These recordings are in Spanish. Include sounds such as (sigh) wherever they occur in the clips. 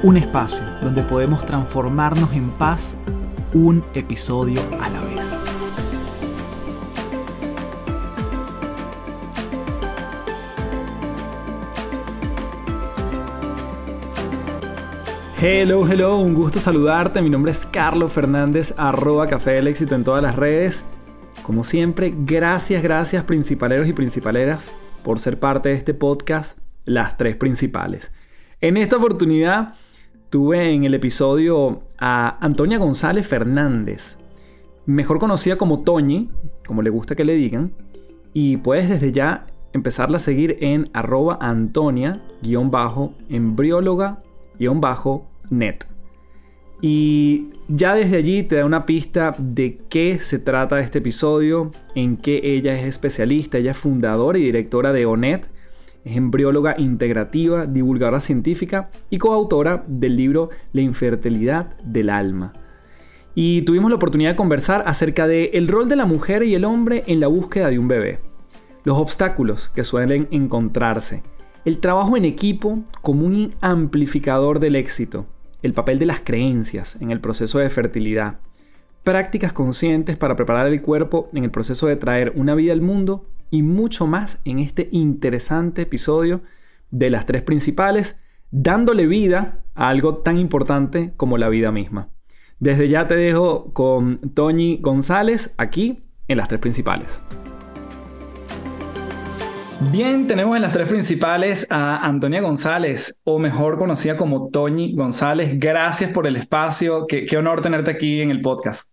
Un espacio donde podemos transformarnos en paz un episodio a la vez. Hello, hello, un gusto saludarte. Mi nombre es Carlos Fernández, arroba Café del Éxito en todas las redes. Como siempre, gracias, gracias principaleros y principaleras por ser parte de este podcast las tres principales. En esta oportunidad tuve en el episodio a Antonia González Fernández, mejor conocida como Toñi, como le gusta que le digan, y puedes desde ya empezarla a seguir en arroba antonia-embrióloga-net. Y ya desde allí te da una pista de qué se trata este episodio, en qué ella es especialista, ella es fundadora y directora de ONET, es embrióloga integrativa, divulgadora científica y coautora del libro La infertilidad del alma. Y tuvimos la oportunidad de conversar acerca de el rol de la mujer y el hombre en la búsqueda de un bebé, los obstáculos que suelen encontrarse, el trabajo en equipo como un amplificador del éxito, el papel de las creencias en el proceso de fertilidad, prácticas conscientes para preparar el cuerpo en el proceso de traer una vida al mundo y mucho más en este interesante episodio de las tres principales, dándole vida a algo tan importante como la vida misma. Desde ya te dejo con Tony González aquí en las tres principales. Bien, tenemos en las tres principales a Antonia González, o mejor conocida como Toñi González. Gracias por el espacio. Qué, qué honor tenerte aquí en el podcast.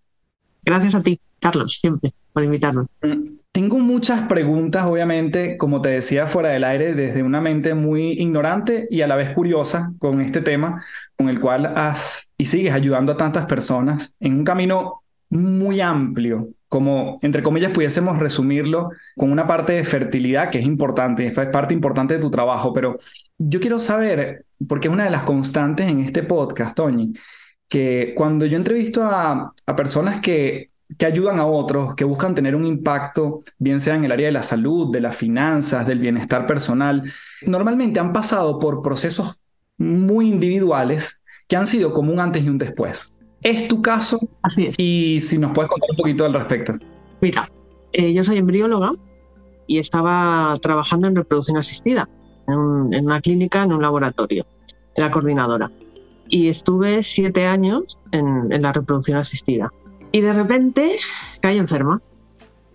Gracias a ti, Carlos, siempre, por invitarnos. Mm, tengo muchas preguntas, obviamente, como te decía, fuera del aire, desde una mente muy ignorante y a la vez curiosa con este tema, con el cual has y sigues ayudando a tantas personas en un camino muy amplio, como entre comillas pudiésemos resumirlo con una parte de fertilidad que es importante, es parte importante de tu trabajo, pero yo quiero saber, porque es una de las constantes en este podcast, Toñi, que cuando yo entrevisto a, a personas que que ayudan a otros, que buscan tener un impacto, bien sea en el área de la salud, de las finanzas, del bienestar personal, normalmente han pasado por procesos muy individuales que han sido como un antes y un después. ¿Es tu caso? Así es. Y si nos puedes contar un poquito al respecto. Mira, eh, yo soy embrióloga y estaba trabajando en reproducción asistida, en, en una clínica, en un laboratorio, era coordinadora. Y estuve siete años en, en la reproducción asistida y de repente caí enferma.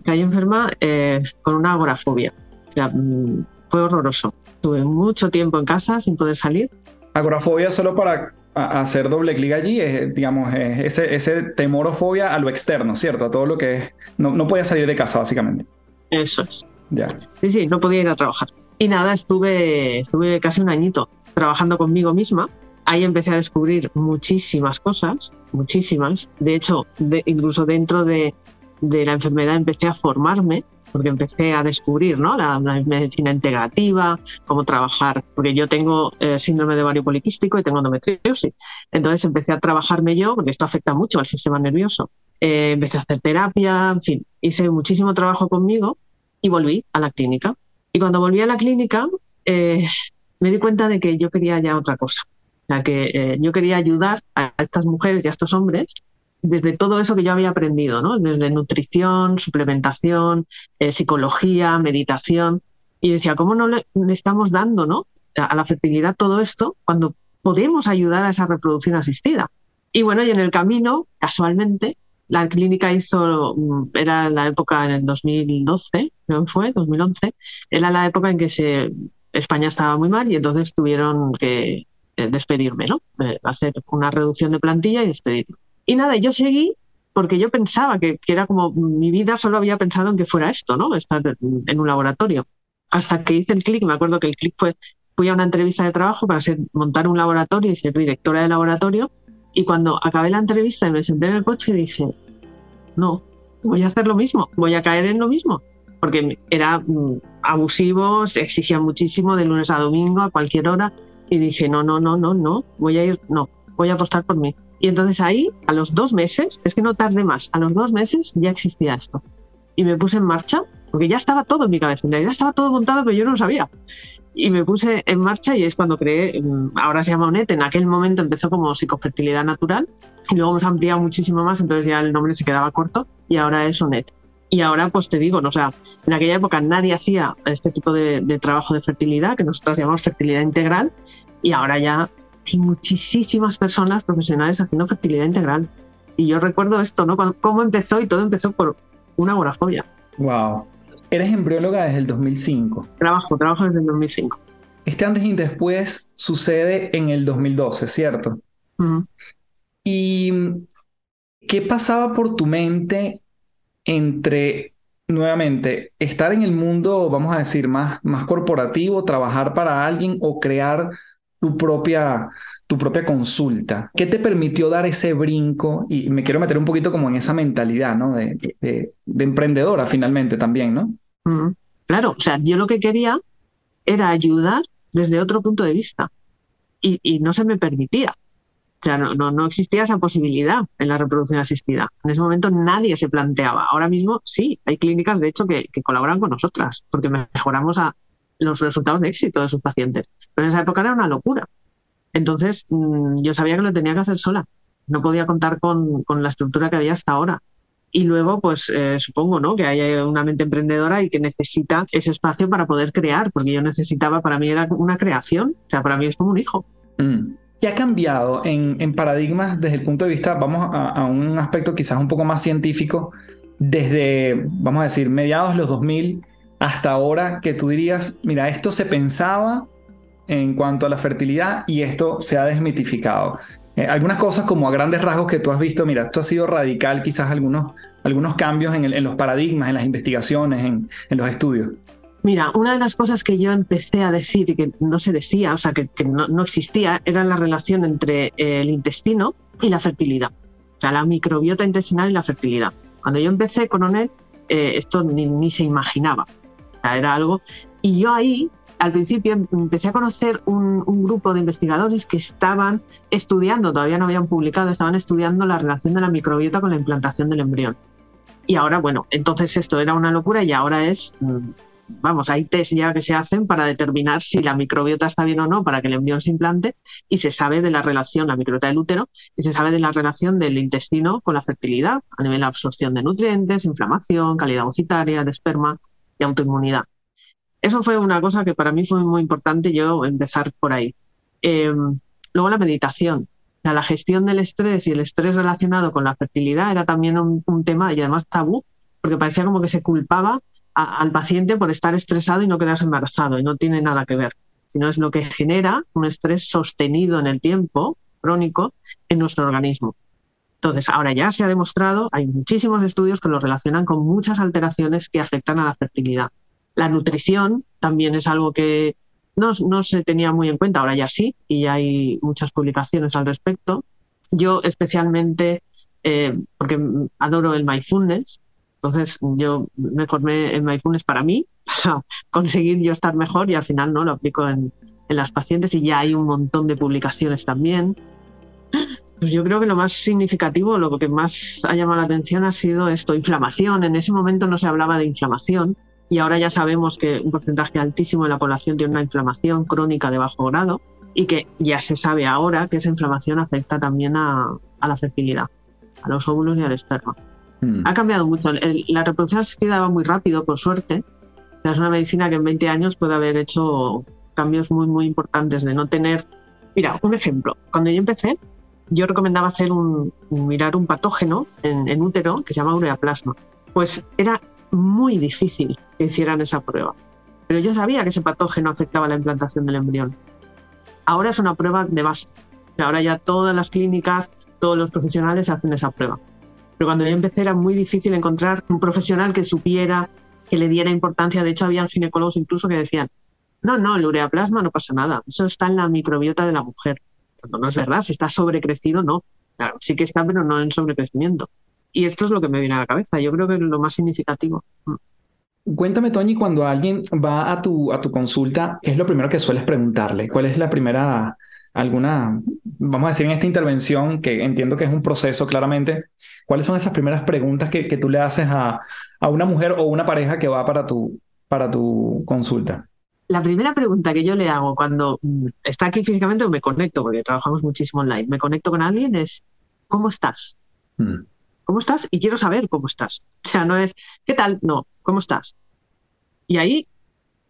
Caí enferma eh, con una agorafobia. O sea, mm, fue horroroso. Tuve mucho tiempo en casa sin poder salir. Agorafobia solo para hacer doble clic allí, es, digamos, ese, ese temor o fobia a lo externo, ¿cierto? A todo lo que es... No, no podía salir de casa, básicamente. Eso es. Ya. Sí, sí, no podía ir a trabajar. Y nada, estuve, estuve casi un añito trabajando conmigo misma ahí empecé a descubrir muchísimas cosas, muchísimas. De hecho, incluso dentro de, la enfermedad empecé a formarme, porque empecé a descubrir ¿no? la, medicina integrativa, cómo trabajar, porque yo tengo eh, síndrome de ovario poliquístico y tengo endometriosis. Entonces empecé a trabajarme yo, porque esto afecta mucho al sistema nervioso. Eh, empecé a hacer terapia, en fin, hice muchísimo trabajo conmigo y volví a la clínica. Y cuando volví a la clínica, eh, me di cuenta de que yo quería ya otra cosa que eh, yo quería ayudar a estas mujeres y a estos hombres desde todo eso que yo había aprendido, ¿no? Desde nutrición, suplementación, eh, psicología, meditación. Y decía, ¿cómo no le, estamos dando, ¿no? A, la fertilidad todo esto cuando podemos ayudar a esa reproducción asistida? Y bueno, y en el camino, casualmente, la clínica hizo, mm, era la época en el 2012, ¿no fue? 2011, era la época en que se, España estaba muy mal y entonces tuvieron que despedirme, ¿no? hacer una reducción de plantilla y despedirme. Y nada, yo seguí porque yo pensaba que, era como mi vida solo había pensado en que fuera esto, ¿no? Estar en un laboratorio. Hasta que hice el clic, me acuerdo que el clic fue, fui a una entrevista de trabajo para ser, montar un laboratorio y ser directora de laboratorio. Y cuando acabé la entrevista y me senté en el coche, dije, no, voy a hacer lo mismo, voy a caer en lo mismo. Porque era mm, abusivo, se exigía muchísimo de lunes a domingo, a cualquier hora. Y dije, no, no, no, no, no, voy a ir, no, voy a apostar por mí. Y entonces ahí, a los dos meses, es que no tardé más, a los dos meses ya existía esto. Y me puse en marcha, porque ya estaba todo en mi cabeza, en realidad estaba todo montado, pero yo no lo sabía. Y me puse en marcha y es cuando creé, mm, ahora se llama ONET, en aquel momento empezó como psicofertilidad natural y luego hemos ampliado muchísimo más, entonces ya el nombre se quedaba corto y ahora es ONET. Y ahora, pues te digo, o sea, en aquella época nadie hacía este tipo de, de trabajo de fertilidad, que nosotros llamamos fertilidad integral, y ahora ya hay muchísimas personas profesionales haciendo fertilidad integral. Y yo recuerdo esto, ¿no? Cómo empezó y todo empezó por una agorafobia. Wow. Eres embrióloga desde el 2005. Trabajo, trabajo desde el 2005. Este antes y después sucede en el 2012, ¿cierto? ¿Y qué pasaba por tu mente entre, nuevamente, estar en el mundo, vamos a decir, más, más corporativo, trabajar para alguien o crear tu propia, tu propia consulta. ¿Qué te permitió dar ese brinco? Y me quiero meter un poquito como en esa mentalidad, ¿no? De, de, emprendedora finalmente también, ¿no? Claro, o sea, yo lo que quería era ayudar desde otro punto de vista y no se me permitía. O sea, no, no, no, existía esa posibilidad en la reproducción asistida. En ese momento nadie se planteaba. Ahora mismo sí, hay clínicas, de hecho, que, colaboran con nosotras porque mejoramos los resultados de éxito de sus pacientes. Pero en esa época era una locura. Entonces mm, yo sabía que lo tenía que hacer sola. No podía contar con, con la estructura que había hasta ahora. Y luego, pues eh, supongo, ¿no? Que hay una mente emprendedora y que necesita ese espacio para poder crear, porque yo necesitaba, para mí era una creación, o sea, para mí es como un hijo. Mm. ¿Qué ha cambiado en, paradigmas desde el punto de vista, vamos a, un aspecto quizás un poco más científico, desde, vamos a decir, mediados de los 2000 hasta ahora que tú dirías, mira, esto se pensaba en cuanto a la fertilidad y esto se ha desmitificado? Eh, algunas cosas como a grandes rasgos que tú has visto, mira, esto ha sido radical, quizás algunos, algunos cambios en, los paradigmas, en las investigaciones, en, los estudios. Mira, una de las cosas que yo empecé a decir y que no se decía, o sea, que, no, existía, era la relación entre el intestino y la fertilidad. O sea, la microbiota intestinal y la fertilidad. Cuando yo empecé con ONET, eh, esto ni, se imaginaba era algo. Y yo ahí, al principio, empecé a conocer un, un, grupo de investigadores que estaban estudiando, todavía no habían publicado, estaban estudiando la relación de la microbiota con la implantación del embrión. Y ahora, bueno, entonces esto era una locura y ahora es, mm, vamos, hay test ya que se hacen para determinar si la microbiota está bien o no para que el embrión se implante y se sabe de la relación, la microbiota del útero, y se sabe de la relación del intestino con la fertilidad a nivel de absorción de nutrientes, inflamación, calidad ovocitaria, de esperma y autoinmunidad. Eso fue una cosa que para mí fue muy importante yo empezar por ahí. Eh, luego la meditación. La gestión del estrés y el estrés relacionado con la fertilidad era también un, un tema y además tabú, porque parecía como que se culpaba a, al paciente por estar estresado y no quedarse embarazado, y no tiene nada que ver, sino es lo que genera un estrés sostenido en el tiempo, crónico, en nuestro organismo. Entonces, ahora ya se ha demostrado, hay muchísimos estudios que lo relacionan con muchas alteraciones que afectan a la fertilidad. La nutrición también es algo que no, no se tenía muy en cuenta, ahora ya sí, y hay muchas publicaciones al respecto. Yo especialmente, eh, porque adoro el mindfulness, entonces yo me formé en mindfulness para mí, (laughs) para conseguir yo estar mejor y al final no lo aplico en, en las pacientes y ya hay un montón de publicaciones también. Pues yo creo que lo más significativo, lo que más ha llamado la atención ha sido esto, inflamación. En ese momento no se hablaba de inflamación y ahora ya sabemos que un porcentaje altísimo de la población tiene una inflamación crónica de bajo grado y que ya se sabe ahora que esa inflamación afecta también a, a la fertilidad, a los óvulos y al esperma. Hmm. Ha cambiado mucho. La reproducción asistida va muy rápido, por suerte. Es una medicina que en 20 años puede haber hecho cambios muy, muy importantes de no tener... Mira, un ejemplo. Cuando yo empecé, yo recomendaba hacer un, mirar un patógeno en, en, útero que se llama ureaplasma. Pues era muy difícil que hicieran esa prueba. Pero yo sabía que ese patógeno afectaba la implantación del embrión. Ahora es una prueba de base. Ahora ya todas las clínicas, todos los profesionales hacen esa prueba. Pero cuando yo empecé era muy difícil encontrar un profesional que supiera, que le diera importancia. De hecho, había ginecólogos incluso que decían, no, no, el ureaplasma no pasa nada. Eso está en la microbiota de la mujer no es verdad, si está sobrecrecido, no. Claro, sí que está, pero no en sobrecrecimiento. Y esto es lo que me viene a la cabeza. Yo creo que es lo más significativo. Mm. Cuéntame, Toñi, cuando alguien va a tu, a tu consulta, ¿qué es lo primero que sueles preguntarle? ¿Cuál es la primera, alguna, vamos a decir, en esta intervención, que entiendo que es un proceso claramente, ¿cuáles son esas primeras preguntas que, que tú le haces a, a, una mujer o una pareja que va para tu, para tu consulta? La primera pregunta que yo le hago cuando mm, está aquí físicamente o me conecto, porque trabajamos muchísimo online, me conecto con alguien es, ¿cómo estás? Mm. ¿Cómo estás? Y quiero saber cómo estás. O sea, no es, ¿qué tal? No, ¿cómo estás? Y ahí,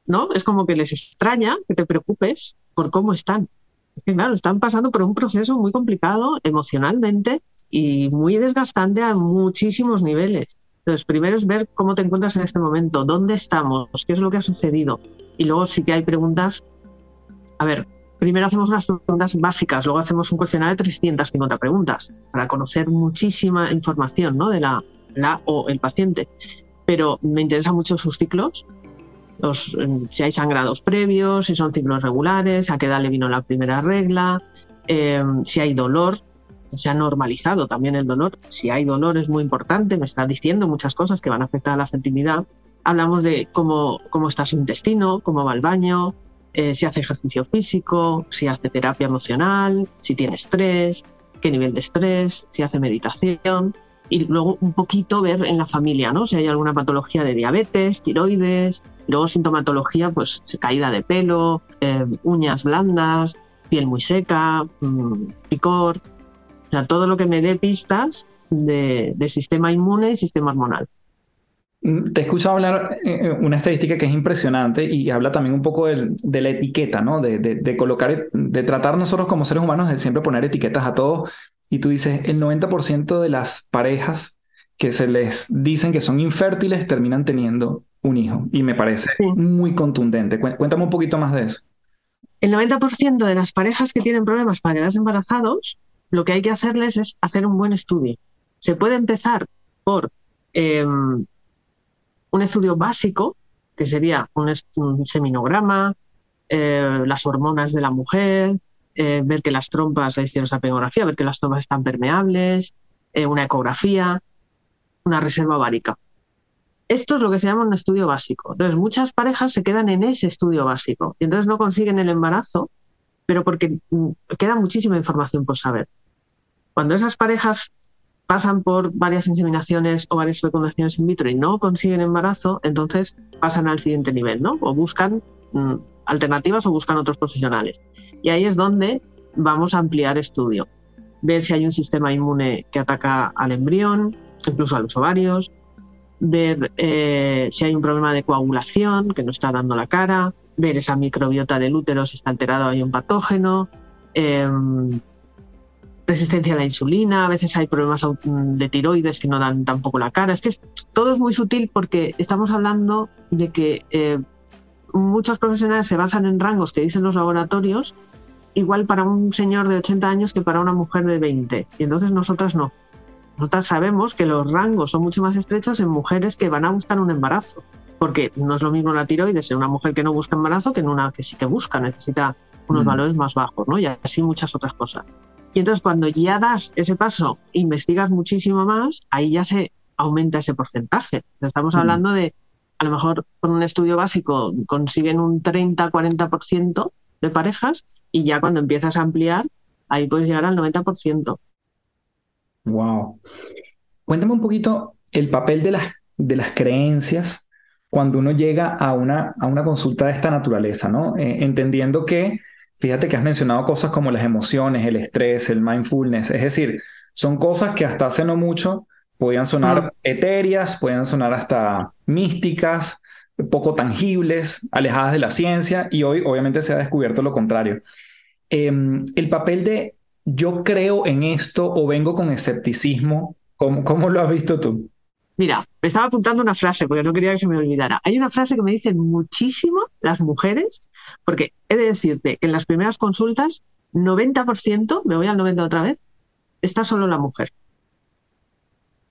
¿no? Es como que les extraña que te preocupes por cómo están. Es que, claro, están pasando por un proceso muy complicado emocionalmente y muy desgastante a muchísimos niveles. Entonces, primero es ver cómo te encuentras en este momento, dónde estamos, qué es lo que ha sucedido. Y luego sí que hay preguntas. A ver, primero hacemos unas preguntas básicas, luego hacemos un cuestionario de 350 preguntas para conocer muchísima información ¿no? de la, la o el paciente. Pero me interesan mucho sus ciclos, los, si hay sangrados previos, si son ciclos regulares, a qué edad le vino la primera regla, eh, si hay dolor, se ha normalizado también el dolor. Si hay dolor es muy importante, me está diciendo muchas cosas que van a afectar a la fertilidad. Hablamos de cómo, cómo está su intestino, cómo va el baño, eh, si hace ejercicio físico, si hace terapia emocional, si tiene estrés, qué nivel de estrés, si hace meditación y luego un poquito ver en la familia, ¿no? Si hay alguna patología de diabetes, tiroides, luego sintomatología, pues caída de pelo, eh, uñas blandas, piel muy seca, mm, picor, o sea, todo lo que me dé pistas de sistema inmune y sistema hormonal. Mm, te he escuchado hablar eh, eh, una estadística que es impresionante y habla también un poco de, la etiqueta, ¿no? De, de, colocar, de tratar nosotros como seres humanos de siempre poner etiquetas a todos. Y tú dices, el 90% de las parejas que se les dicen que son infértiles terminan teniendo un hijo. Y me parece muy contundente. Cuéntame un poquito más de eso. El 90% de las parejas que tienen problemas para quedarse embarazados, lo que hay que hacerles es hacer un buen estudio. Se puede empezar por em, un estudio básico, que sería un, seminograma, eh, las hormonas de la mujer, eh, ver que las trompas, ahí hicieron esa ver que las trompas están permeables, eh, una ecografía, una reserva ovárica. Esto es lo que se llama un estudio básico. Entonces, muchas parejas se quedan en ese estudio básico y entonces no consiguen el embarazo, pero porque mm, queda muchísima información por saber. Cuando esas parejas pasan por varias inseminaciones o varias fecundaciones in vitro y no consiguen embarazo, entonces pasan al siguiente nivel, ¿no? O buscan mm, alternativas o buscan otros profesionales. Y ahí es donde vamos a ampliar estudio, ver si hay un sistema inmune que ataca al embrión, incluso a los ovarios, ver eh, si hay un problema de coagulación que no está dando la cara, ver esa microbiota del útero si está alterado hay un patógeno, em, resistencia a la insulina, a veces hay problemas de tiroides que no dan tampoco la cara. Es que todo es muy sutil porque estamos hablando de que eh, muchos profesionales se basan en rangos que dicen los laboratorios, igual para un señor de 80 años que para una mujer de 20. Y entonces nosotras no. Nosotras sabemos que los rangos son mucho más estrechos en mujeres que van a buscar un embarazo. Porque no es lo mismo la tiroides en una mujer que no busca embarazo que en una que sí que busca, necesita unos mm. valores más bajos, ¿no? Y así muchas otras cosas. Y entonces cuando ya das ese paso, investigas muchísimo más, ahí ya se aumenta ese porcentaje. Estamos hablando de, a lo mejor con un estudio básico consiguen un 30-40% de parejas y ya cuando empiezas a ampliar, ahí puedes llegar al 90%. Wow. Cuéntame un poquito el papel de las, de las creencias cuando uno llega a una, a una consulta de esta naturaleza, ¿no? Eh, entendiendo que Fíjate que has mencionado cosas como las emociones, el estrés, el mindfulness, es decir, son cosas que hasta hace no mucho podían sonar etéreas, podían sonar hasta místicas, poco tangibles, alejadas de la ciencia, y hoy obviamente se ha descubierto lo contrario. Em, el papel de yo creo en esto o vengo con escepticismo, ¿cómo, cómo lo has visto tú? Mira, me estaba apuntando una frase porque no quería que se me olvidara. Hay una frase que me dicen muchísimo las mujeres, porque he de decirte que en las primeras consultas, 90%, me voy al 90 otra vez, está solo la mujer.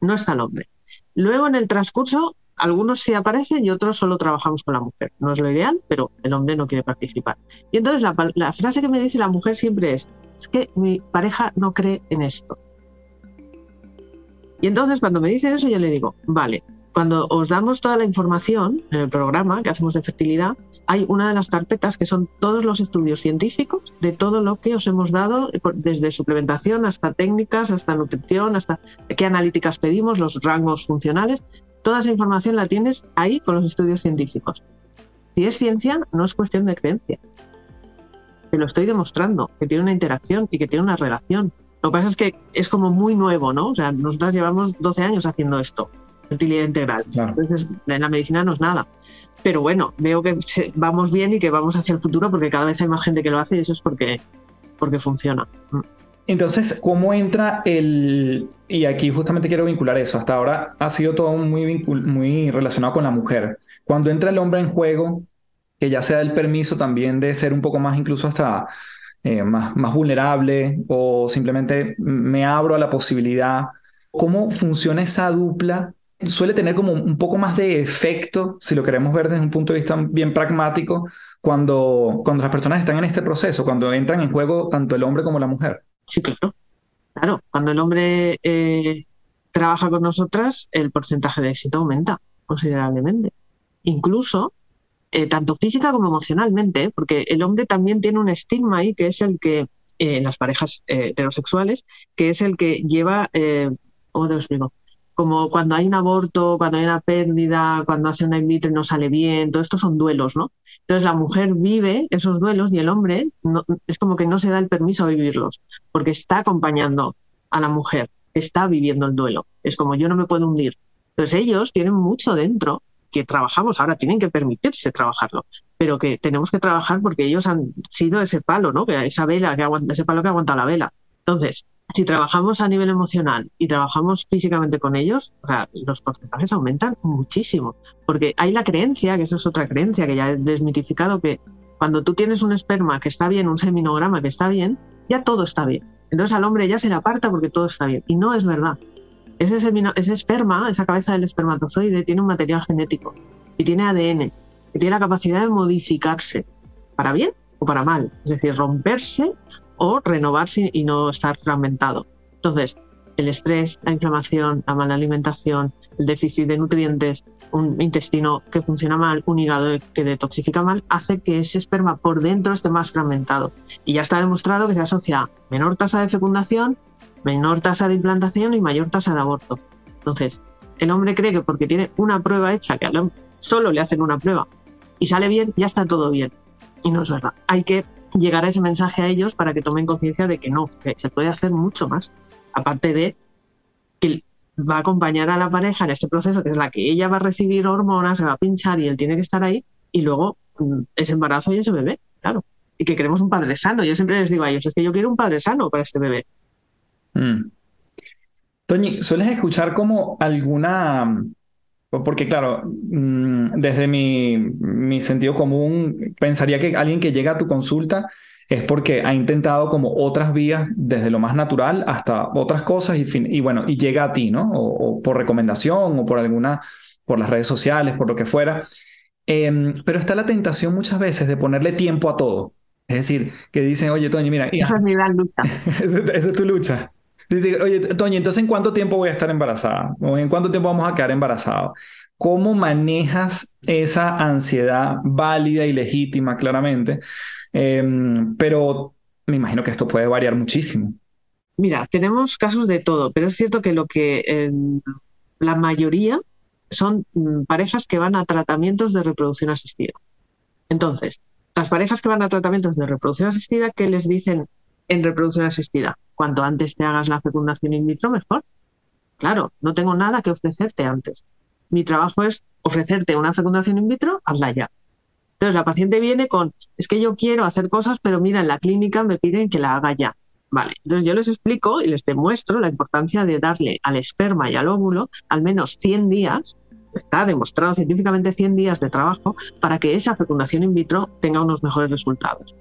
No está el hombre. Luego en el transcurso, algunos sí aparecen y otros solo trabajamos con la mujer. No es lo ideal, pero el hombre no quiere participar. Y entonces la, la frase que me dice la mujer siempre es, es que mi pareja no cree en esto. Y entonces cuando me dicen eso yo le digo, vale, cuando os damos toda la información en el programa que hacemos de fertilidad, hay una de las carpetas que son todos los estudios científicos de todo lo que os hemos dado, desde suplementación hasta técnicas, hasta nutrición, hasta qué analíticas pedimos, los rangos funcionales. Toda esa información la tienes ahí con los estudios científicos. Si es ciencia, no es cuestión de creencia. Te lo estoy demostrando, que tiene una interacción y que tiene una relación. Lo que pasa es que es como muy nuevo, ¿no? O sea, nosotras llevamos 12 años haciendo esto, fertilidad integral. Entonces, en la medicina no es nada pero bueno, veo que vamos bien y que vamos hacia el futuro porque cada vez hay más gente que lo hace y eso es porque, porque funciona. Mm. Entonces, ¿cómo entra el...? Y aquí justamente quiero vincular eso. Hasta ahora ha sido todo muy, muy relacionado con la mujer. Cuando entra el hombre en juego, que ya sea el permiso también de ser un poco más incluso hasta eh, más, más vulnerable o simplemente me abro a la posibilidad. ¿Cómo funciona esa dupla suele tener como un poco más de efecto, si lo queremos ver desde un punto de vista bien pragmático, cuando, cuando las personas están en este proceso, cuando entran en juego tanto el hombre como la mujer. Sí, claro. Claro, cuando el hombre eh, trabaja con nosotras, el porcentaje de éxito aumenta considerablemente. Incluso, eh, tanto física como emocionalmente, porque el hombre también tiene un estigma ahí, que es el que, eh, en las parejas heterosexuales, que es el que lleva, ¿cómo te lo? Como cuando hay un aborto, cuando hay una pérdida, cuando hace una in vitro y no sale bien, todo esto son duelos, ¿no? Entonces la mujer vive esos duelos y el hombre es como que no se da el permiso a vivirlos, porque está acompañando a la mujer, está viviendo el duelo. Es como yo no me puedo hundir. Entonces ellos tienen mucho dentro que trabajamos, ahora tienen que permitirse trabajarlo, pero que tenemos que trabajar porque ellos han sido ese palo, ¿no? Que esa vela que aguanta, ese palo que aguanta la vela. Entonces, si trabajamos a nivel emocional y trabajamos físicamente con ellos, los porcentajes aumentan muchísimo. Porque hay la creencia, que eso es otra creencia que ya he desmitificado, que cuando tú tienes un esperma que está bien, un seminograma que está bien, ya todo está bien. Entonces al hombre ya se le aparta porque todo está bien. Y no es verdad. Ese, ese esperma, esa cabeza del espermatozoide, tiene un material genético y tiene ADN, que tiene la capacidad de modificarse para bien o para mal. Es decir, romperse o renovarse y no estar fragmentado. Entonces, el estrés, la inflamación, la mala alimentación, el déficit de nutrientes, un intestino que funciona mal, un hígado que detoxifica mal, hace que ese esperma por dentro esté más fragmentado. Y ya está demostrado que se asocia a menor tasa de fecundación, menor tasa de implantación y mayor tasa de aborto. Entonces, el hombre cree que porque tiene una prueba hecha, que solo le hacen una prueba, y sale bien, ya está todo bien. Y no es verdad. Hay que llegar a ese mensaje a ellos para que tomen conciencia de que no, que se puede hacer mucho más. Aparte de que va a acompañar a la pareja en este proceso, que es la que ella va a recibir hormonas, se va a pinchar y él tiene que estar ahí, y luego mm, ese embarazo y ese bebé, claro. Y que queremos un padre sano. Yo siempre les digo a ellos, es que yo quiero un padre sano para este bebé. Mm. Toñi, ¿sueles escuchar como alguna porque claro, mm, desde mi, mi, sentido común, pensaría que alguien que llega a tu consulta es porque ha intentado como otras vías, desde lo más natural hasta otras cosas y, y bueno, y llega a ti, ¿no? O, por recomendación o por alguna, por las redes sociales, por lo que fuera. Em, pero está la tentación muchas veces de ponerle tiempo a todo. Es decir, que dicen, oye, Toño, mira... Esa es mi gran lucha. (laughs) esa es tu lucha. Oye, Toño, entonces, ¿en cuánto tiempo voy a estar embarazada? ¿O en cuánto tiempo vamos a quedar embarazados? ¿Cómo manejas esa ansiedad válida y legítima, claramente? Em, pero me imagino que esto puede variar muchísimo. Mira, tenemos casos de todo, pero es cierto que lo que em, la mayoría son mm, parejas que van a tratamientos de reproducción asistida. Entonces, las parejas que van a tratamientos de reproducción asistida, ¿qué les dicen en reproducción asistida? Cuanto antes te hagas la fecundación in vitro, mejor. Claro, no tengo nada que ofrecerte antes. Mi trabajo es ofrecerte una fecundación in vitro, hazla ya. Entonces la paciente viene con, es que yo quiero hacer cosas, pero mira, en la clínica me piden que la haga ya. Vale, entonces yo les explico y les demuestro la importancia de darle al esperma y al óvulo al menos 100 días, está demostrado científicamente 100 días de trabajo para que esa fecundación in vitro tenga unos mejores resultados.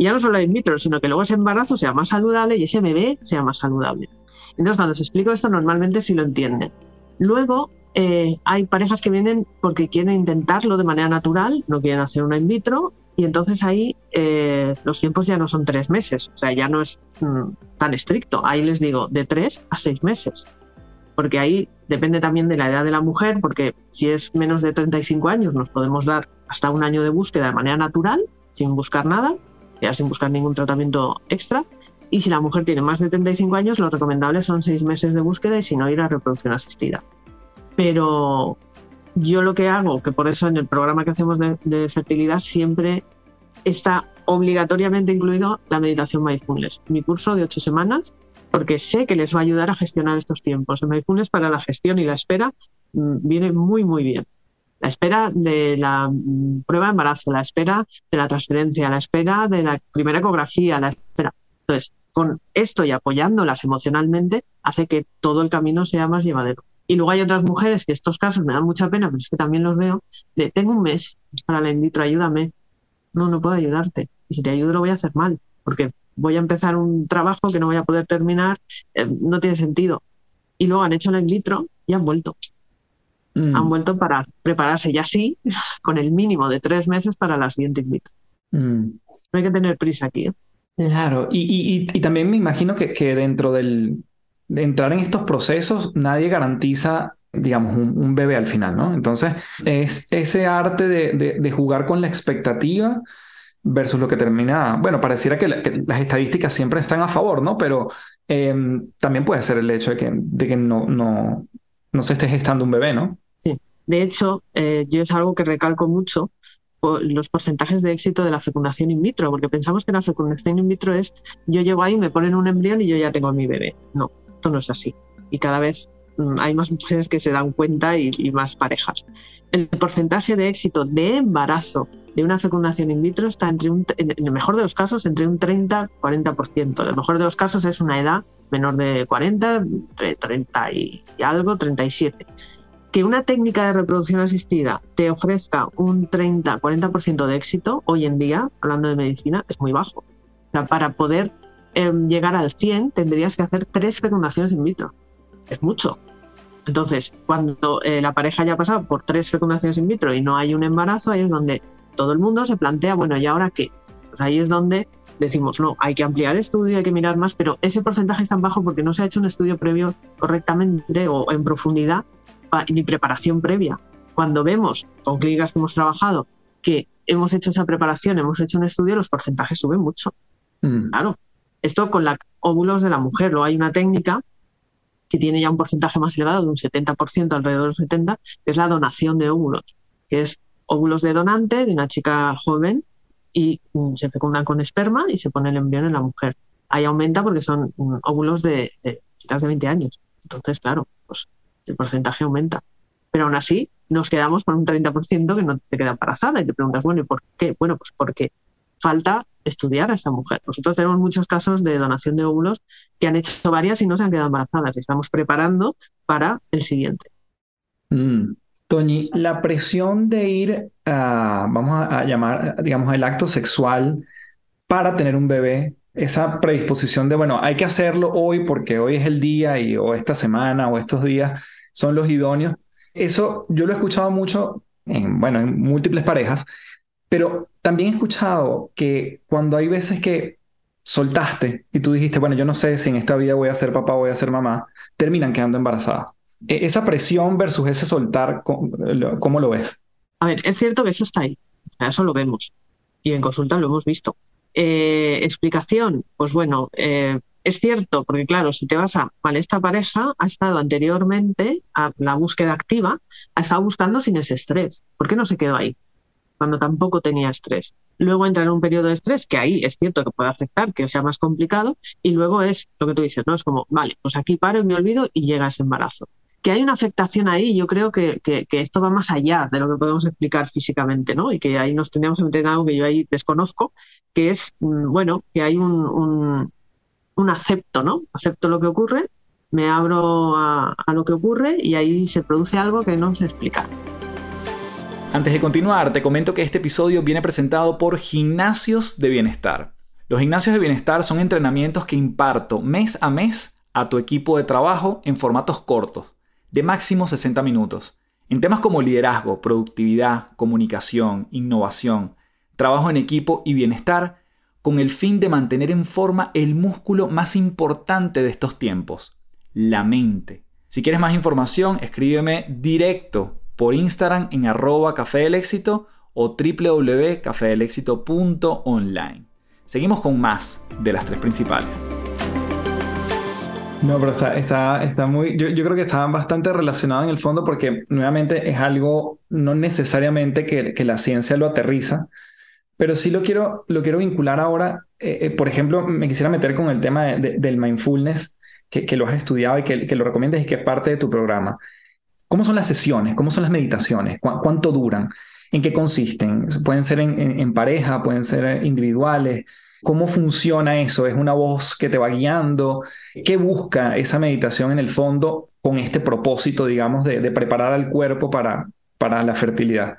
Y ya no solo in vitro, sino que luego ese embarazo sea más saludable y ese bebé sea más saludable. Entonces, cuando les explico esto, normalmente sí lo entienden. Luego, eh, hay parejas que vienen porque quieren intentarlo de manera natural, no quieren hacer una in vitro, y entonces ahí eh, los tiempos ya no son tres meses, o sea, ya no es mm, tan estricto. Ahí les digo de tres a seis meses. porque ahí depende también de la edad de la mujer, porque si es menos de 35 años nos podemos dar hasta un año de búsqueda de manera natural, sin buscar nada, ya sin buscar ningún tratamiento extra. Y si la mujer tiene más de 35 años, lo recomendable son seis meses de búsqueda y si no, ir a reproducción asistida. Pero yo lo que hago, que por eso en el programa que hacemos de, fertilidad siempre está obligatoriamente incluido la meditación mindfulness. Mi curso de ocho semanas, porque sé que les va a ayudar a gestionar estos tiempos. El mindfulness para la gestión y la espera mm, viene muy, muy bien. La espera de la mm, prueba de embarazo, la espera de la transferencia, la espera de la primera ecografía, la espera. Entonces, con esto y apoyándolas emocionalmente, hace que todo el camino sea más llevadero. Y luego hay otras mujeres que estos casos me dan mucha pena, pero es que también los veo, de tengo un mes para la in vitro, ayúdame. No, no puedo ayudarte. Y si te ayudo lo voy a hacer mal, porque voy a empezar un trabajo que no voy a poder terminar, eh, no tiene sentido. Y luego han hecho la in vitro y han vuelto. Mm. Han vuelto para prepararse ya sí, (laughs) con el mínimo de tres meses para la siguiente in vitro. Mm. No hay que tener prisa aquí. ¿eh? Claro, y, también me imagino que, que dentro del, de entrar en estos procesos, nadie garantiza, digamos, un, bebé al final, ¿no? Entonces, es ese arte de, jugar con la expectativa versus lo que termina, bueno, pareciera que, las estadísticas siempre están a favor, ¿no? Pero em, también puede ser el hecho de que, de que no, no, no se esté gestando un bebé, ¿no? De hecho, eh, yo es algo que recalco mucho los porcentajes de éxito de la fecundación in vitro, porque pensamos que la fecundación in vitro es yo llego ahí, me ponen un embrión y yo ya tengo a mi bebé. No, esto no es así. Y cada vez mm, hay más mujeres que se dan cuenta y, más parejas. El porcentaje de éxito de embarazo de una fecundación in vitro está entre un, en el mejor de los casos entre un 30-40%. El mejor de los casos es una edad menor de 40, 30 y algo, 37. Que una técnica de reproducción asistida te ofrezca un 30-40% de éxito hoy en día, hablando de medicina, es muy bajo. O sea, para poder Em, llegar al 100 tendrías que hacer tres fecundaciones in vitro. Es mucho. Entonces, cuando eh, la pareja ya ha pasado por tres fecundaciones in vitro y no hay un embarazo, ahí es donde todo el mundo se plantea, bueno, ¿y ahora qué? Pues ahí es donde decimos, no, hay que ampliar el estudio, hay que mirar más, pero ese porcentaje es tan bajo porque no se ha hecho un estudio previo correctamente o en profundidad ni preparación previa. Cuando vemos con clínicas que hemos trabajado que hemos hecho esa preparación, hemos hecho un estudio, los porcentajes suben mucho. Mm. Claro, esto con los óvulos de la mujer. Luego hay una técnica que tiene ya un porcentaje más elevado, de un 70%, alrededor del 70%, que es la donación de óvulos, que es óvulos de donante de una chica joven y mm, se fecundan con esperma y se pone el embrión en la mujer. Ahí aumenta porque son mm, óvulos de, chicas de 20 años. Entonces, claro, pues el porcentaje aumenta. Pero aún así, nos quedamos con un 30% que no te queda embarazada y te preguntas, bueno, ¿y por qué? Bueno, pues porque falta estudiar a esta mujer. Nosotros tenemos muchos casos de donación de óvulos que han hecho varias y no se han quedado embarazadas y estamos preparando para el siguiente. Mm. Toñi, la presión de ir a, vamos a, llamar, digamos, el acto sexual para tener un bebé, esa predisposición de, bueno, hay que hacerlo hoy porque hoy es el día y o esta semana o estos días son los idóneos. Eso yo lo he escuchado mucho en, bueno, en múltiples parejas pero también he escuchado que cuando hay veces que soltaste y tú dijiste, bueno, yo no sé si en esta vida voy a ser papá voy a ser mamá, terminan quedando embarazadas. E, esa presión versus ese soltar, ¿cómo lo ves? A ver, es cierto que eso está ahí, eso lo vemos y en consulta lo hemos visto. Eh, explicación, pues bueno, eh, es cierto, porque claro, si te vas a, vale, esta pareja ha estado anteriormente a la búsqueda activa, ha estado buscando sin ese estrés. ¿Por qué no se quedó ahí? cuando tampoco tenía estrés. Luego entra en un periodo de estrés que ahí es cierto que puede afectar, que sea más complicado, y luego es lo que tú dices, ¿no? Es como, vale, pues aquí paro y me olvido y llega ese embarazo. Que hay una afectación ahí, yo creo que, que, esto va más allá de lo que podemos explicar físicamente, ¿no? Y que ahí nos tendríamos que meter en algo que yo ahí desconozco, que es, mm, bueno, que hay un, un, un acepto, ¿no? Acepto lo que ocurre, me abro a, lo que ocurre y ahí se produce algo que no sé explicar. Antes de continuar, te comento que este episodio viene presentado por Gimnasios de Bienestar. Los gimnasios de bienestar son entrenamientos que imparto mes a mes a tu equipo de trabajo en formatos cortos, de máximo 60 minutos, en temas como liderazgo, productividad, comunicación, innovación, trabajo en equipo y bienestar, con el fin de mantener en forma el músculo más importante de estos tiempos, la mente. Si quieres más información, escríbeme directo por Instagram en arroba café éxito o www.cafedelexito.online. Seguimos con más de las tres principales. No, pero está, está, muy. Yo, creo que está bastante relacionado en el fondo porque, nuevamente, es algo no necesariamente que, la ciencia lo aterriza, pero sí lo quiero, lo quiero vincular ahora. Eh, eh, por ejemplo, me quisiera meter con el tema del mindfulness, que, lo has estudiado y que, lo recomiendas y que es parte de tu programa. ¿Cómo son las sesiones? ¿Cómo son las meditaciones? ¿Cuánto duran? ¿En qué consisten? Pueden ser en, pareja, pueden ser individuales. ¿Cómo funciona eso? ¿Es una voz que te va guiando? ¿Qué busca esa meditación en el fondo con este propósito, digamos, de, preparar al cuerpo para, para la fertilidad?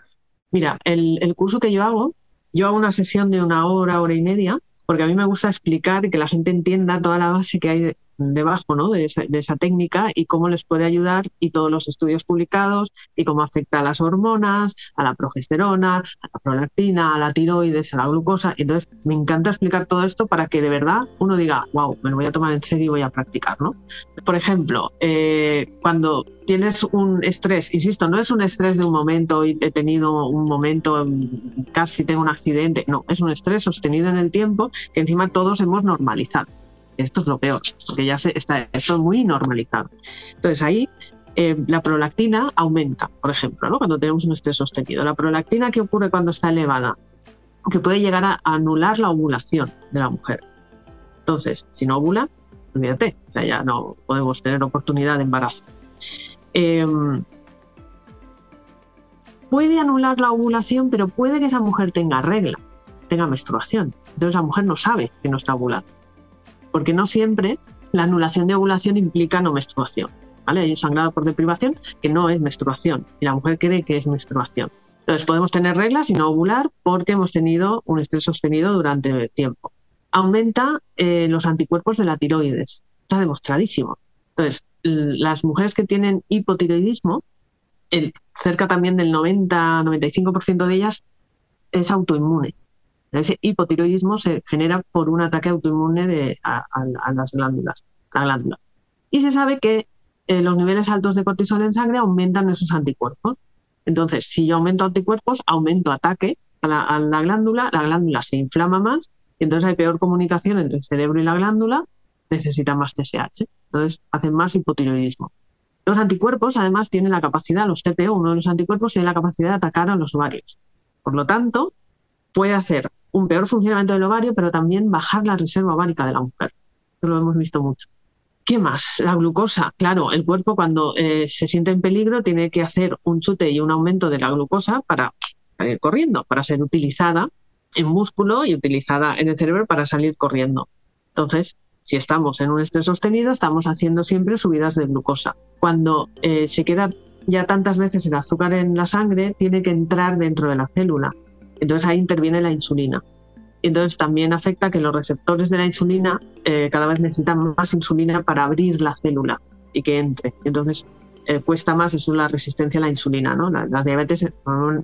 Mira, el, el, curso que yo hago, yo hago una sesión de una hora, hora y media, porque a mí me gusta explicar y que la gente entienda toda la base que hay debajo ¿no? de, esa, técnica y cómo les puede ayudar y todos los estudios publicados y cómo afecta a las hormonas, a la progesterona, a la prolactina, a la tiroides, a la glucosa. Entonces, me encanta explicar todo esto para que de verdad uno diga, wow, me lo voy a tomar en serio y voy a practicar. ¿no? Por ejemplo, eh, cuando tienes un estrés, insisto, no es un estrés de un momento y he tenido un momento, casi tengo un accidente, no, es un estrés sostenido en el tiempo que encima todos hemos normalizado. Esto es lo peor, porque ya se, está esto muy normalizado. Entonces ahí eh, la prolactina aumenta, por ejemplo, ¿no? cuando tenemos un estrés sostenido. La prolactina, ¿qué ocurre cuando está elevada? Que puede llegar a anular la ovulación de la mujer. Entonces, si no ovula, olvídate, ya no podemos tener oportunidad de embarazo. Em, puede anular la ovulación, pero puede que esa mujer tenga regla, tenga menstruación. Entonces la mujer no sabe que no está ovulando porque no siempre la anulación de ovulación implica no menstruación. ¿vale? Hay un sangrado por deprivación que no es menstruación y la mujer cree que es menstruación. Entonces podemos tener reglas y no ovular porque hemos tenido un estrés sostenido durante el tiempo. Aumenta eh, los anticuerpos de la tiroides. Está demostradísimo. Entonces, las mujeres que tienen hipotiroidismo, cerca también del 90-95% de ellas es autoinmune. Ese hipotiroidismo se genera por un ataque autoinmune de, a, las glándulas, la glándula. Y se sabe que eh, los niveles altos de cortisol en sangre aumentan esos anticuerpos. Entonces, si yo aumento anticuerpos, aumento ataque a la, glándula, la glándula se inflama más y entonces hay peor comunicación entre el cerebro y la glándula, necesita más TSH. Entonces, hacen más hipotiroidismo. Los anticuerpos, además, tienen la capacidad, los TPO, uno de los anticuerpos, tiene la capacidad de atacar a los ovarios. Por lo tanto, puede hacer un peor funcionamiento del ovario, pero también bajar la reserva ovárica de la mujer. Lo hemos visto mucho. ¿Qué más? La glucosa. Claro, el cuerpo cuando eh, se siente en peligro tiene que hacer un chute y un aumento de la glucosa para salir corriendo, para ser utilizada en músculo y utilizada en el cerebro para salir corriendo. Entonces, si estamos en un estrés sostenido, estamos haciendo siempre subidas de glucosa. Cuando eh, se queda ya tantas veces el azúcar en la sangre, tiene que entrar dentro de la célula entonces ahí interviene la insulina. Entonces también afecta que los receptores de la insulina eh, cada vez necesitan más insulina para abrir la célula y que entre. Entonces eh, cuesta más, es la resistencia a la insulina. ¿no? Las, diabetes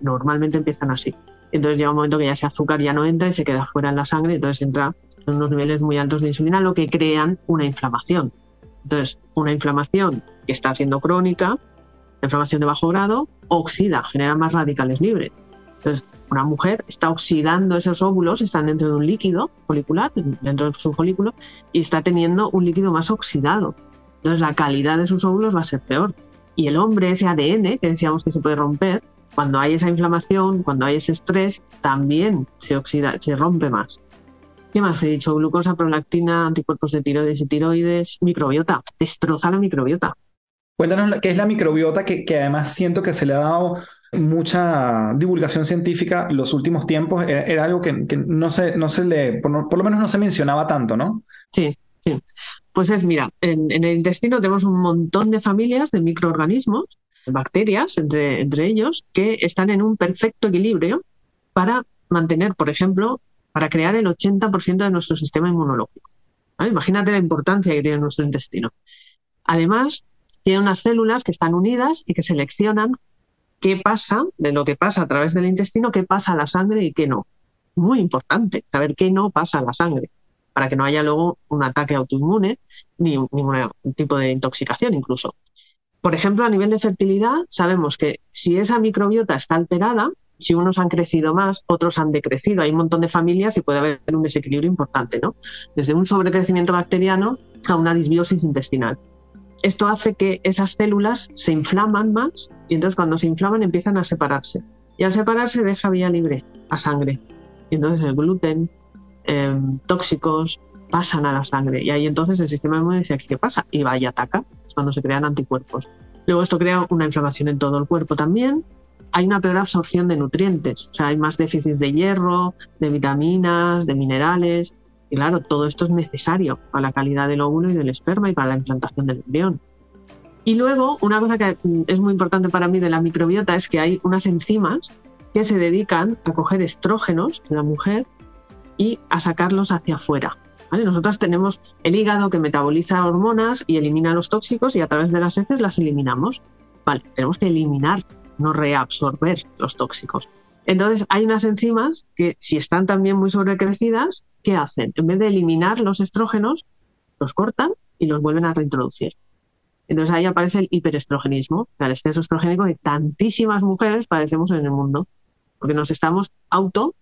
normalmente empiezan así. Entonces llega un momento que ya ese azúcar ya no entra y se queda fuera en la sangre, entonces entra en unos niveles muy altos de insulina, lo que crean una inflamación. Entonces, una inflamación que está siendo crónica, inflamación de bajo grado, oxida, genera más radicales libres. Entonces, una mujer está oxidando esos óvulos, están dentro de un líquido folicular, dentro de su folículo, y está teniendo un líquido más oxidado. Entonces la calidad de sus óvulos va a ser peor. Y el hombre, ese ADN que decíamos que se puede romper, cuando hay esa inflamación, cuando hay ese estrés, también se oxida, se rompe más. ¿Qué más he dicho? Glucosa, prolactina, anticuerpos de tiroides y tiroides, microbiota, destroza la microbiota. Cuéntanos qué es la microbiota, que, que además siento que se le ha dado mucha divulgación científica los últimos tiempos era, algo que, no, se, no se le, por, lo menos no se mencionaba tanto, ¿no? Sí, sí. Pues es, mira, en, el intestino tenemos un montón de familias de microorganismos, bacterias entre, entre ellos, que están en un perfecto equilibrio para mantener, por ejemplo, para crear el 80% de nuestro sistema inmunológico. Imagínate la importancia que tiene nuestro intestino. Además, tiene unas células que están unidas y que seleccionan qué pasa, de lo que pasa a través del intestino, qué pasa a la sangre y qué no. Muy importante saber qué no pasa a la sangre, para que no haya luego un ataque autoinmune ni ningún tipo de intoxicación incluso. Por ejemplo, a nivel de fertilidad, sabemos que si esa microbiota está alterada, si unos han crecido más, otros han decrecido. Hay un montón de familias y puede haber un desequilibrio importante, ¿no? Desde un sobrecrecimiento bacteriano a una disbiosis intestinal. Esto hace que esas células se inflaman más y entonces cuando se inflaman empiezan a separarse. Y al separarse deja vía libre a sangre. Y entonces el gluten, em, tóxicos, pasan a la sangre. Y ahí entonces el sistema inmune dice, ¿qué pasa? Y va y ataca. Es cuando se crean anticuerpos. Luego esto crea una inflamación en todo el cuerpo también. Hay una peor absorción de nutrientes. O sea, hay más déficit de hierro, de vitaminas, de minerales. Y claro, todo esto es necesario para la calidad del óvulo y del esperma y para la implantación del embrión. Y luego, una cosa que es muy importante para mí de la microbiota es que hay unas enzimas que se dedican a coger estrógenos de la mujer y a sacarlos hacia afuera. ¿vale? Nosotras tenemos el hígado que metaboliza hormonas y elimina los tóxicos y a través de las heces las eliminamos. Vale, tenemos que eliminar, no reabsorber los tóxicos. Entonces, hay unas enzimas que, si están también muy sobrecrecidas, ¿qué hacen? En vez de eliminar los estrógenos, los cortan y los vuelven a reintroducir. Entonces ahí aparece el hiperestrogenismo, el exceso estrogénico que tantísimas mujeres padecemos en el mundo, porque nos estamos auto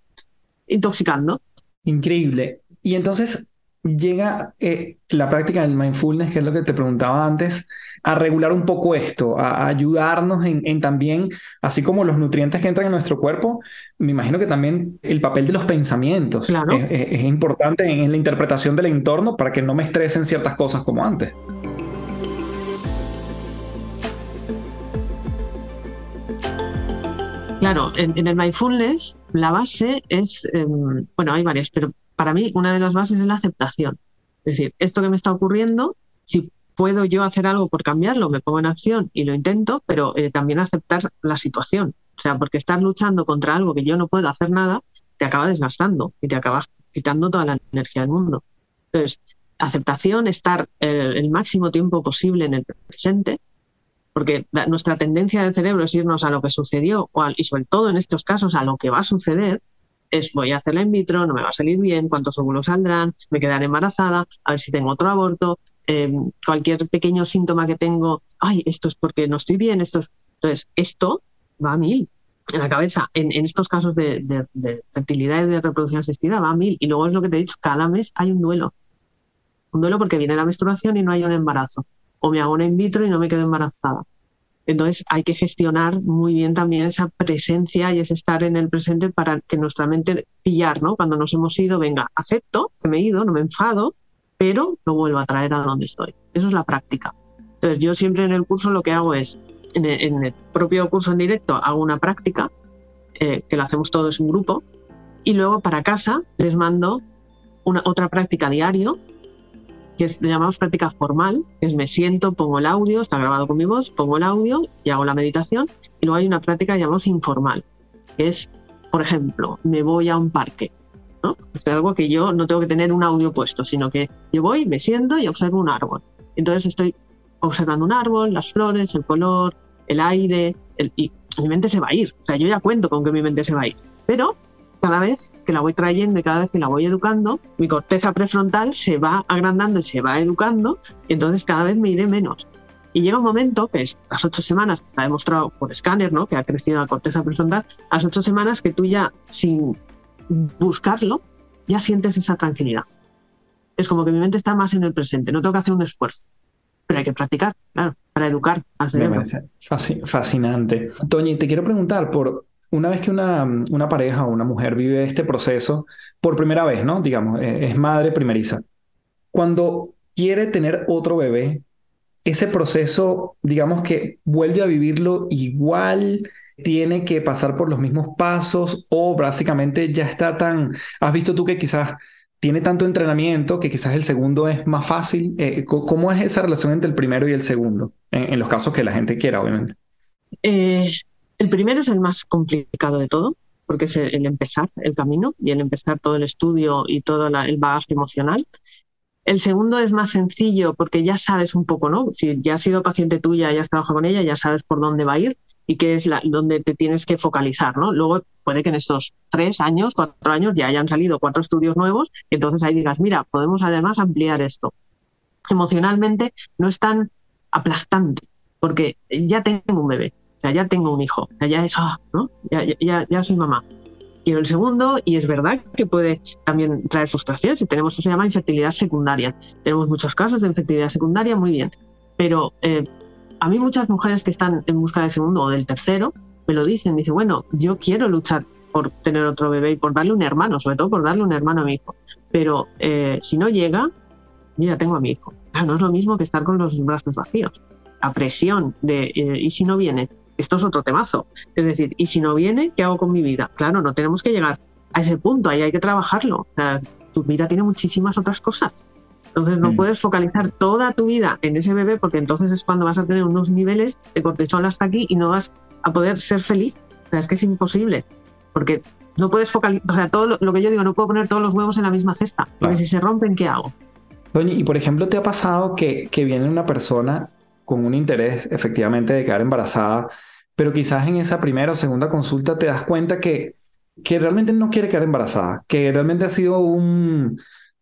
intoxicando. Increíble. Y entonces llega eh, la práctica del mindfulness, que es lo que te preguntaba antes, a regular un poco esto, a, ayudarnos en, también, así como los nutrientes que entran en nuestro cuerpo, me imagino que también el papel de los pensamientos es, importante en, la interpretación del entorno para que no me estresen ciertas cosas como antes. Claro, en, el mindfulness la base es, em, bueno, hay varias, pero para mí una de las bases es la aceptación. Es decir, esto que me está ocurriendo, si puedo yo hacer algo por cambiarlo, me pongo en acción y lo intento, pero eh, también aceptar la situación. O sea, porque estar luchando contra algo que yo no puedo hacer nada, te acaba desgastando y te acaba quitando toda la energía del mundo. Entonces, aceptación, estar eh, el máximo tiempo posible en el presente, porque nuestra tendencia del cerebro es irnos a lo que sucedió y sobre todo en estos casos a lo que va a suceder, es voy a hacerla in vitro, no me va a salir bien, cuántos óvulos saldrán, me quedaré embarazada, a ver si tengo otro aborto, Em, cualquier pequeño síntoma que tengo, ay, esto es porque no estoy bien, esto es... Entonces, esto va a mil en la cabeza. En, estos casos de, fertilidad y de reproducción asistida va a mil. Y luego es lo que te he dicho, cada mes hay un duelo. Un duelo porque viene la menstruación y no hay un embarazo. O me hago una in vitro y no me quedo embarazada. Entonces hay que gestionar muy bien también esa presencia y ese estar en el presente para que nuestra mente pillar, ¿no? Cuando nos hemos ido, venga, acepto que me he ido, no me enfado, pero lo vuelvo a traer a donde estoy. Eso es la práctica. Entonces yo siempre en el curso lo que hago es, en el, propio curso en directo hago una práctica, eh, que lo hacemos todos en grupo, y luego para casa les mando una, otra práctica diario, que es, llamamos práctica formal, que es me siento, pongo el audio, está grabado con mi voz, pongo el audio y hago la meditación, y luego hay una práctica que llamamos informal, que es, por ejemplo, me voy a un parque, es algo que yo no tengo que tener un audio puesto, sino que yo voy, me siento y observo un árbol. Entonces estoy observando un árbol, las flores, el color, el aire, y mi mente se va a ir. O sea, yo ya cuento con que mi mente se va a ir. Pero cada vez que la voy trayendo y cada vez que la voy educando, mi corteza prefrontal se va agrandando y se va educando, y entonces cada vez me iré menos. Y llega un momento, que es las ocho semanas, está demostrado por escáner, ¿no? que ha crecido la corteza prefrontal, las ocho semanas que tú ya, sin buscarlo, ya sientes esa tranquilidad. Es como que mi mente está más en el presente, no tengo que hacer un esfuerzo, pero hay que practicar, claro, para educar Me fascinante. Toñi, te quiero preguntar por una vez que una, una pareja o una mujer vive este proceso por primera vez, ¿no? Digamos, e, es madre primeriza. Cuando quiere tener otro bebé, ese proceso, digamos que vuelve a vivirlo igual, tiene que pasar por los mismos pasos o básicamente ya está tan, has visto tú que quizás tiene tanto entrenamiento que quizás el segundo es más fácil. Eh, ¿Cómo es esa relación entre el primero y el segundo? En, los casos que la gente quiera, obviamente. Eh, el primero es el más complicado de todo, porque es el, empezar el camino y el empezar todo el estudio y todo el bagaje emocional. El segundo es más sencillo porque ya sabes un poco, ¿no? Si ya has sido paciente tuya, ya has trabajado con ella, ya sabes por dónde va a ir y qué es la, donde te tienes que focalizar, ¿no? Luego puede que en estos tres años, cuatro años ya hayan salido cuatro estudios nuevos y entonces ahí digas, mira, podemos además ampliar esto. Emocionalmente no es tan aplastante porque ya tengo un bebé, o sea, ya tengo un hijo, o sea, ya es, ah, ¿no? Ya, ya, ya soy mamá. Quiero el segundo y es verdad que puede también traer frustración si tenemos, eso se llama infertilidad secundaria. Tenemos muchos casos de infertilidad secundaria, muy bien, pero eh, a mí muchas mujeres que están en busca del segundo o del tercero me lo dicen, dicen, bueno, yo quiero luchar por tener otro bebé y por darle un hermano, sobre todo por darle un hermano a mi hijo, pero eh, si no llega, yo ya tengo a mi hijo. no es lo mismo que estar con los brazos vacíos. La presión de, eh, ¿y si no viene? Esto es otro temazo. Es decir, ¿y si no viene, qué hago con mi vida? Claro, no tenemos que llegar a ese punto, ahí hay que trabajarlo. tu vida tiene muchísimas otras cosas. Entonces no mm. puedes focalizar toda tu vida en ese bebé porque entonces es cuando vas a tener unos niveles de cortisol hasta aquí y no vas a poder ser feliz. O sea, es que es imposible. Porque no puedes focalizar, o sea, todo lo, que yo digo, no puedo poner todos los huevos en la misma cesta. Porque si se rompen, ¿qué hago? Doña, y por ejemplo, ¿te ha pasado que, que viene una persona con un interés efectivamente de quedar embarazada, pero quizás en esa primera o segunda consulta te das cuenta que, que realmente no quiere quedar embarazada, que realmente ha sido un,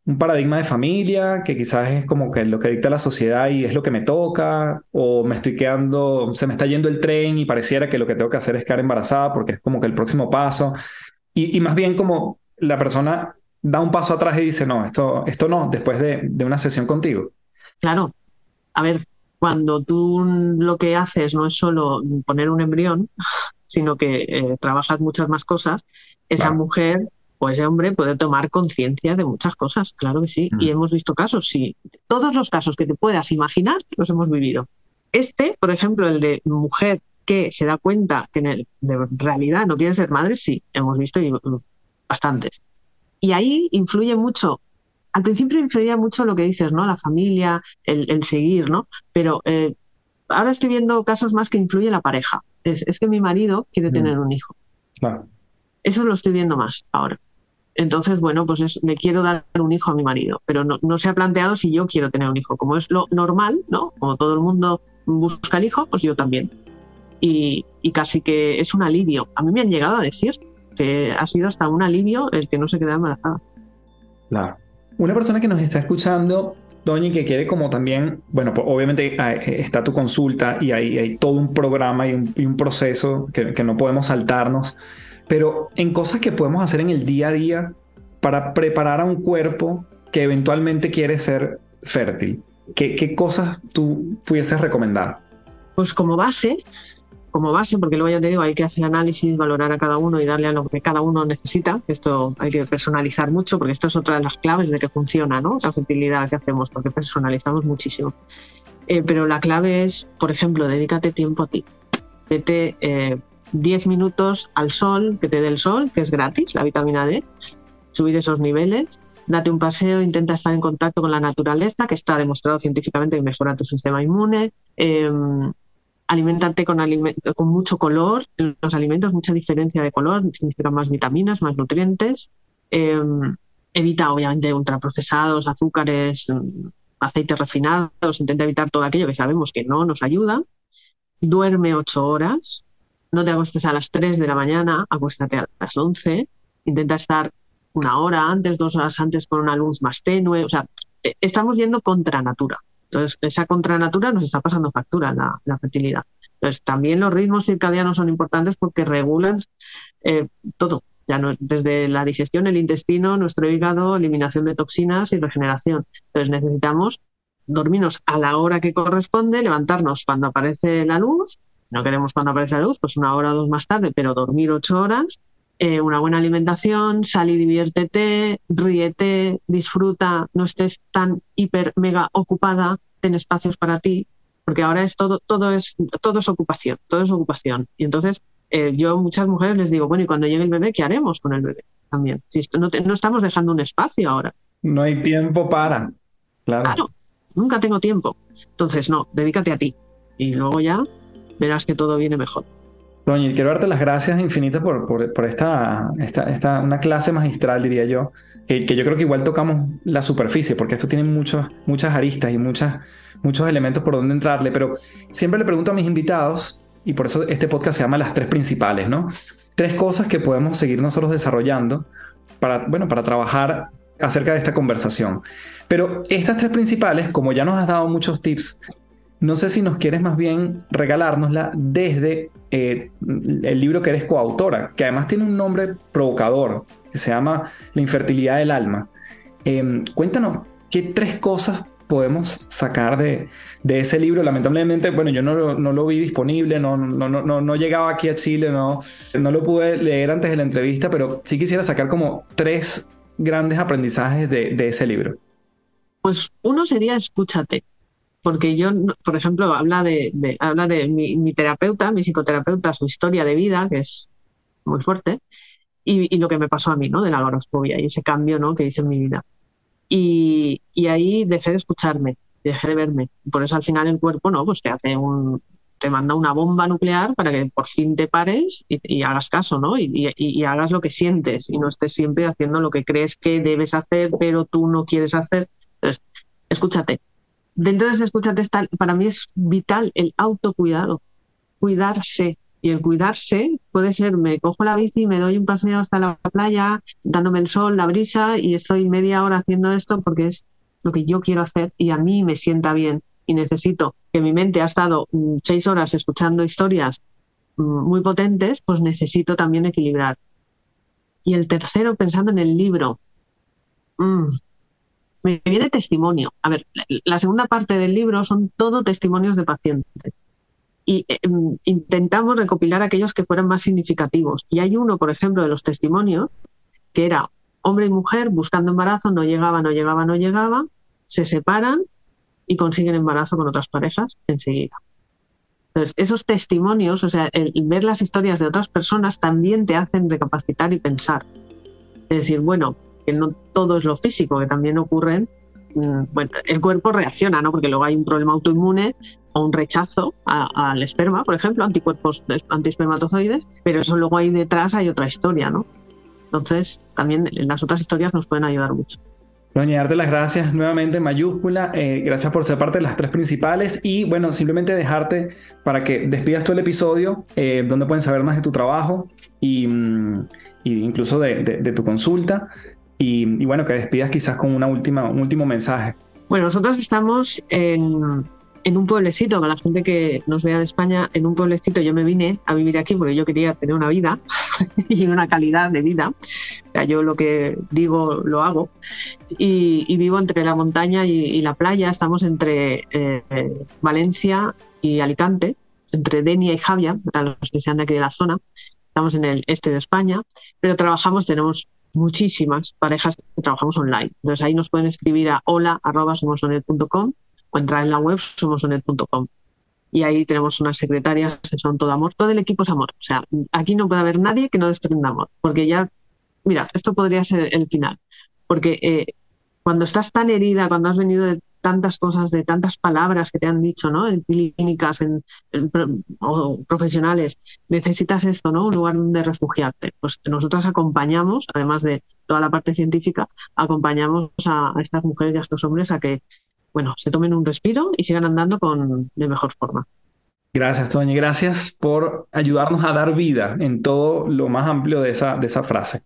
un paradigma de familia, que quizás es como que lo que dicta la sociedad y es lo que me toca, o me estoy quedando, se me está yendo el tren y pareciera que lo que tengo que hacer es quedar embarazada porque es como que el próximo paso. Y, y más bien como la persona da un paso atrás y dice, no, esto, esto no, después de, de una sesión contigo. Claro. A ver, cuando tú lo que haces no es solo poner un embrión, sino que eh, trabajas muchas más cosas, esa mujer ese hombre puede tomar conciencia de muchas cosas, claro que sí. Y mm. hemos visto casos, sí. Todos los casos que te puedas imaginar los hemos vivido. Este, por ejemplo, el de mujer que se da cuenta que en de realidad no quiere ser madre, sí, hemos visto bastantes. Y ahí influye mucho al principio influía mucho lo que dices, ¿no? La familia, el, seguir, ¿no? Pero eh, ahora estoy viendo casos más que influye la pareja. Es, que mi marido quiere mm. tener un hijo. Eso lo estoy viendo más ahora. Entonces, bueno, pues le quiero dar un hijo a mi marido, pero no, se ha planteado si yo quiero tener un hijo. Como es lo normal, ¿no? Como todo el mundo busca el hijo, pues yo también. Y, y casi que es un alivio. A mí me han llegado a decir que ha sido hasta un alivio el que no se queda embarazada. Claro. Una persona que nos está escuchando, Doña, que quiere como también, bueno, pues obviamente ah, eh, está tu consulta y hay, hay todo un programa y un, proceso que, que, no podemos saltarnos, pero en cosas que podemos hacer en el día a día para preparar a un cuerpo que eventualmente quiere ser fértil. ¿Qué, cosas tú pudieses recomendar? Pues como base, como base, porque luego ya te digo, hay que hacer análisis, valorar a cada uno y darle a lo que cada uno necesita. Esto hay que personalizar mucho, porque esto es otra de las claves de que funciona, ¿no? La fertilidad que hacemos, porque personalizamos muchísimo. Eh, pero la clave es, por ejemplo, dedícate tiempo a ti. Vete 10 eh, minutos al sol, que te dé el sol, que es gratis, la vitamina D, subir esos niveles, date un paseo, intenta estar en contacto con la naturaleza, que está demostrado científicamente que mejora tu sistema inmune. Eh, alimentarte con, mucho color en los alimentos, mucha diferencia de color, significa más vitaminas, más nutrientes. Em, evita, obviamente, ultraprocesados, azúcares, aceites refinados, intenta evitar todo aquello que sabemos que no nos ayuda. Duerme ocho horas, no te acuestes a las 3 de la mañana, acuéstate a las 11, intenta estar una hora antes, dos horas antes con una luz más tenue, o sea, e, estamos yendo contra natura. Entonces, esa contranatura nos está pasando factura la, fertilidad. Entonces, también los ritmos circadianos son importantes porque regulan eh, todo, ya desde la digestión, el intestino, nuestro hígado, eliminación de toxinas y regeneración. Entonces, necesitamos dormirnos a la hora que corresponde, levantarnos cuando aparece la luz. No queremos cuando aparece la luz, pues una hora o dos más tarde, pero dormir ocho horas eh, una buena alimentación, sal y diviértete, ríete, disfruta, no estés tan hiper mega ocupada, ten espacios para ti, porque ahora es todo, todo es, todo es ocupación, todo es ocupación. Y entonces eh, yo a muchas mujeres les digo, bueno, y cuando llegue el bebé, ¿qué haremos con el bebé? También. Si no, no estamos dejando un espacio ahora. No hay tiempo para. Claro. claro. Nunca tengo tiempo. Entonces, no, dedícate a ti. Y luego ya verás que todo viene mejor. Doña, quiero darte las gracias infinitas por, por, esta, esta, esta, una clase magistral, diría yo, que, que, yo creo que igual tocamos la superficie, porque esto tiene muchos, muchas aristas y muchas, muchos elementos por donde entrarle, pero siempre le pregunto a mis invitados, y por eso este podcast se llama Las Tres Principales, ¿no? Tres cosas que podemos seguir nosotros desarrollando para, bueno, para trabajar acerca de esta conversación. Pero estas tres principales, como ya nos has dado muchos tips, no sé si nos quieres más bien regalárnosla desde eh, el libro que eres coautora, que además tiene un nombre provocador, que se llama La infertilidad del alma. Em, cuéntanos, ¿qué tres cosas podemos sacar de, ese libro? Lamentablemente, bueno, yo no, lo vi disponible, no, no, no, no, llegaba aquí a Chile, no, no lo pude leer antes de la entrevista, pero sí quisiera sacar como tres grandes aprendizajes de, ese libro. Pues uno sería escúchate, porque yo, por ejemplo, habla de, habla de mi, terapeuta, mi psicoterapeuta, su historia de vida, que es muy fuerte, y, lo que me pasó a mí, ¿no? De la agorafobia y ese cambio, ¿no? Que hice en mi vida. Y, ahí dejé de escucharme, dejé de verme. Por eso al final el cuerpo, ¿no? Pues te hace un, te manda una bomba nuclear para que por fin te pares y, hagas caso, ¿no? Y, hagas lo que sientes y no estés siempre haciendo lo que crees que debes hacer, pero tú no quieres hacer. Entonces, escúchate. Dentro de ese escúchate está, para mí es vital el autocuidado, cuidarse, y el cuidarse puede ser, me cojo la bici, me doy un paseo hasta la playa, dándome el sol, la brisa, y estoy media hora haciendo esto porque es lo que yo quiero hacer y a mí me sienta bien. Y necesito que mi mente ha estado mm, seis horas escuchando historias mm, muy potentes, pues necesito también equilibrar. Y el tercero, pensando en el libro, mm, me viene testimonio. A ver, la segunda parte del libro son todo testimonios de pacientes y eh, mm, intentamos recopilar aquellos que fueran más significativos. Y hay uno, por ejemplo, de los testimonios, que era hombre y mujer buscando embarazo, no llegaba, no llegaba, no llegaba, se separan y consiguen embarazo con otras parejas enseguida. Entonces, esos testimonios, o sea, ver las historias de otras personas también te hacen recapacitar y pensar. Es decir, bueno, que no todo es lo físico, que también ocurren mm, bueno, el cuerpo reacciona, ¿no? Porque luego hay un problema autoinmune o un rechazo al esperma, por ejemplo, anticuerpos antiespermatozoides, pero eso luego ahí detrás hay otra historia, ¿no? Entonces, también las otras historias nos pueden ayudar mucho. Doña, darte las gracias nuevamente en mayúscula. Eh, gracias por ser parte de las tres principales. Y bueno, simplemente dejarte para que despidas todo el episodio, eh, donde pueden saber más de tu trabajo y, mm, incluso de, tu consulta. Y, bueno, que despidas quizás con una última, un último mensaje. Bueno, nosotros estamos en, en un pueblecito, para la gente que nos vea de España, en un pueblecito yo me vine a vivir aquí porque yo quería tener una vida (laughs) y una calidad de vida. Yo lo que digo lo hago. Y, vivo entre la montaña y, la playa. Estamos entre eh, Valencia y Alicante, entre Denia y Javia, para los que sean de aquí de la zona. Estamos en el este de España, pero trabajamos, tenemos muchísimas parejas que trabajamos online. Entonces ahí nos pueden escribir a hola.somosonet.com o entrar en la web somosonet.com. Y ahí tenemos unas secretarias que son todo amor. Todo el equipo es amor. O sea, aquí no puede haber nadie que no desprenda amor. Porque ya, mira, esto podría ser el final. Porque eh, cuando estás tan herida, cuando has venido de tantas cosas, de tantas palabras que te han dicho, ¿no? En clínicas, en, o profesionales, necesitas esto, ¿no? Un lugar donde refugiarte. Pues nosotros acompañamos, además de toda la parte científica, acompañamos a, a estas mujeres y a estos hombres a que bueno, se tomen un respiro y sigan andando con de mejor forma. Gracias, Toña. Gracias por ayudarnos a dar vida en todo lo más amplio de esa, de esa frase.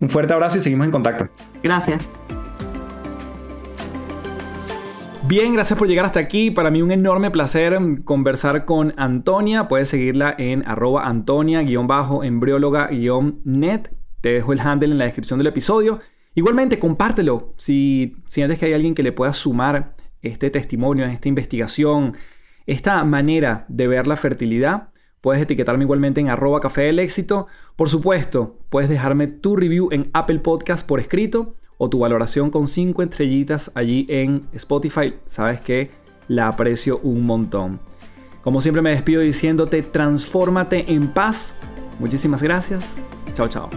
Un fuerte abrazo y seguimos en contacto. Gracias. Bien, gracias por llegar hasta aquí. Para mí un enorme placer conversar con Antonia. Puedes seguirla en arroba antonia-embrióloga-net. Te dejo el handle en la descripción del episodio. Igualmente, compártelo si sientes que hay alguien que le pueda sumar este testimonio, esta investigación, esta manera de ver la fertilidad, puedes etiquetarme igualmente en arroba café del éxito. Por supuesto, puedes dejarme tu review en Apple Podcast por escrito o tu valoración con 5 estrellitas allí en Spotify. Sabes que la aprecio un montón. Como siempre me despido diciéndote, transfórmate en paz. Muchísimas gracias. Chao, chao.